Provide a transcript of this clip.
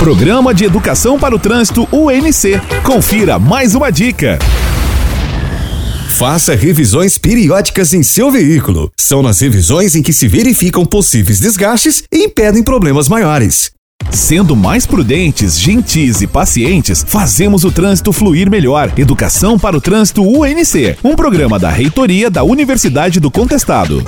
Programa de Educação para o Trânsito UNC. Confira mais uma dica. Faça revisões periódicas em seu veículo. São nas revisões em que se verificam possíveis desgastes e impedem problemas maiores. Sendo mais prudentes, gentis e pacientes, fazemos o trânsito fluir melhor. Educação para o Trânsito UNC, um programa da Reitoria da Universidade do Contestado.